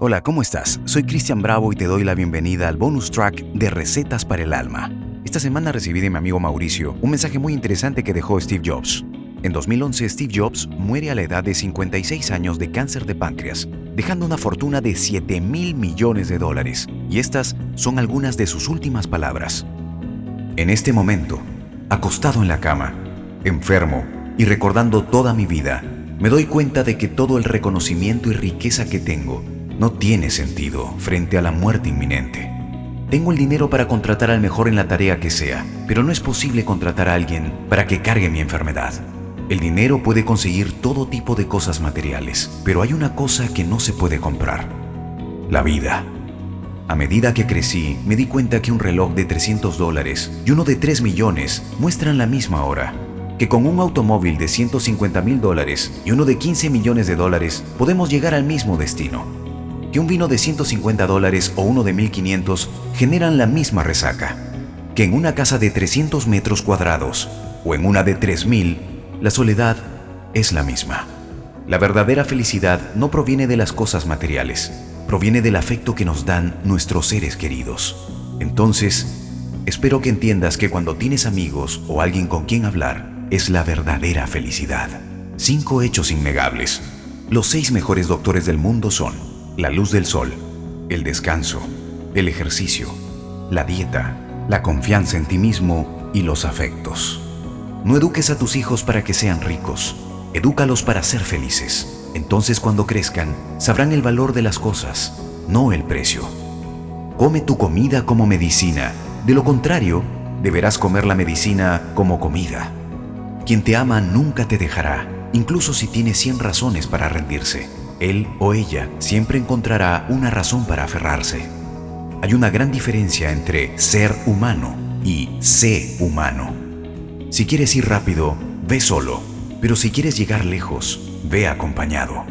Hola, ¿cómo estás? Soy Cristian Bravo y te doy la bienvenida al bonus track de Recetas para el Alma. Esta semana recibí de mi amigo Mauricio un mensaje muy interesante que dejó Steve Jobs. En 2011, Steve Jobs muere a la edad de 56 años de cáncer de páncreas, dejando una fortuna de 7 mil millones de dólares. Y estas son algunas de sus últimas palabras. En este momento, acostado en la cama, enfermo y recordando toda mi vida, me doy cuenta de que todo el reconocimiento y riqueza que tengo no tiene sentido frente a la muerte inminente. Tengo el dinero para contratar al mejor en la tarea que sea, pero no es posible contratar a alguien para que cargue mi enfermedad. El dinero puede conseguir todo tipo de cosas materiales, pero hay una cosa que no se puede comprar. La vida. A medida que crecí, me di cuenta que un reloj de 300 dólares y uno de 3 millones muestran la misma hora, que con un automóvil de 150 mil dólares y uno de 15 millones de dólares podemos llegar al mismo destino que un vino de 150 dólares o uno de 1500 generan la misma resaca, que en una casa de 300 metros cuadrados o en una de 3000, la soledad es la misma. La verdadera felicidad no proviene de las cosas materiales, proviene del afecto que nos dan nuestros seres queridos. Entonces, espero que entiendas que cuando tienes amigos o alguien con quien hablar, es la verdadera felicidad. Cinco hechos innegables. Los seis mejores doctores del mundo son la luz del sol, el descanso, el ejercicio, la dieta, la confianza en ti mismo y los afectos. No eduques a tus hijos para que sean ricos, edúcalos para ser felices. Entonces cuando crezcan, sabrán el valor de las cosas, no el precio. Come tu comida como medicina, de lo contrario, deberás comer la medicina como comida. Quien te ama nunca te dejará, incluso si tiene 100 razones para rendirse él o ella siempre encontrará una razón para aferrarse. Hay una gran diferencia entre ser humano y sé humano. Si quieres ir rápido, ve solo, pero si quieres llegar lejos, ve acompañado.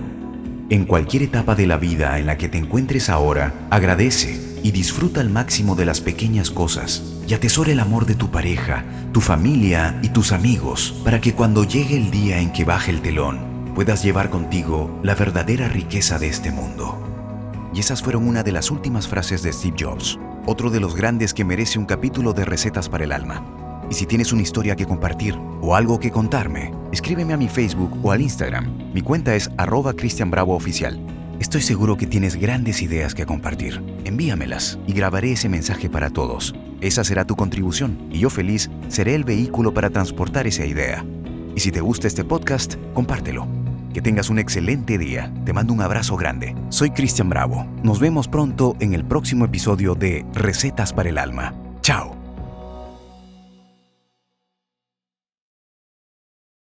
En cualquier etapa de la vida en la que te encuentres ahora, agradece y disfruta al máximo de las pequeñas cosas y atesora el amor de tu pareja, tu familia y tus amigos para que cuando llegue el día en que baje el telón, puedas llevar contigo la verdadera riqueza de este mundo. Y esas fueron una de las últimas frases de Steve Jobs, otro de los grandes que merece un capítulo de recetas para el alma. Y si tienes una historia que compartir o algo que contarme, escríbeme a mi Facebook o al Instagram. Mi cuenta es arroba Cristian Bravo Oficial. Estoy seguro que tienes grandes ideas que compartir. Envíamelas y grabaré ese mensaje para todos. Esa será tu contribución y yo feliz seré el vehículo para transportar esa idea. Y si te gusta este podcast, compártelo. Que tengas un excelente día. Te mando un abrazo grande. Soy Cristian Bravo. Nos vemos pronto en el próximo episodio de Recetas para el Alma. Chao.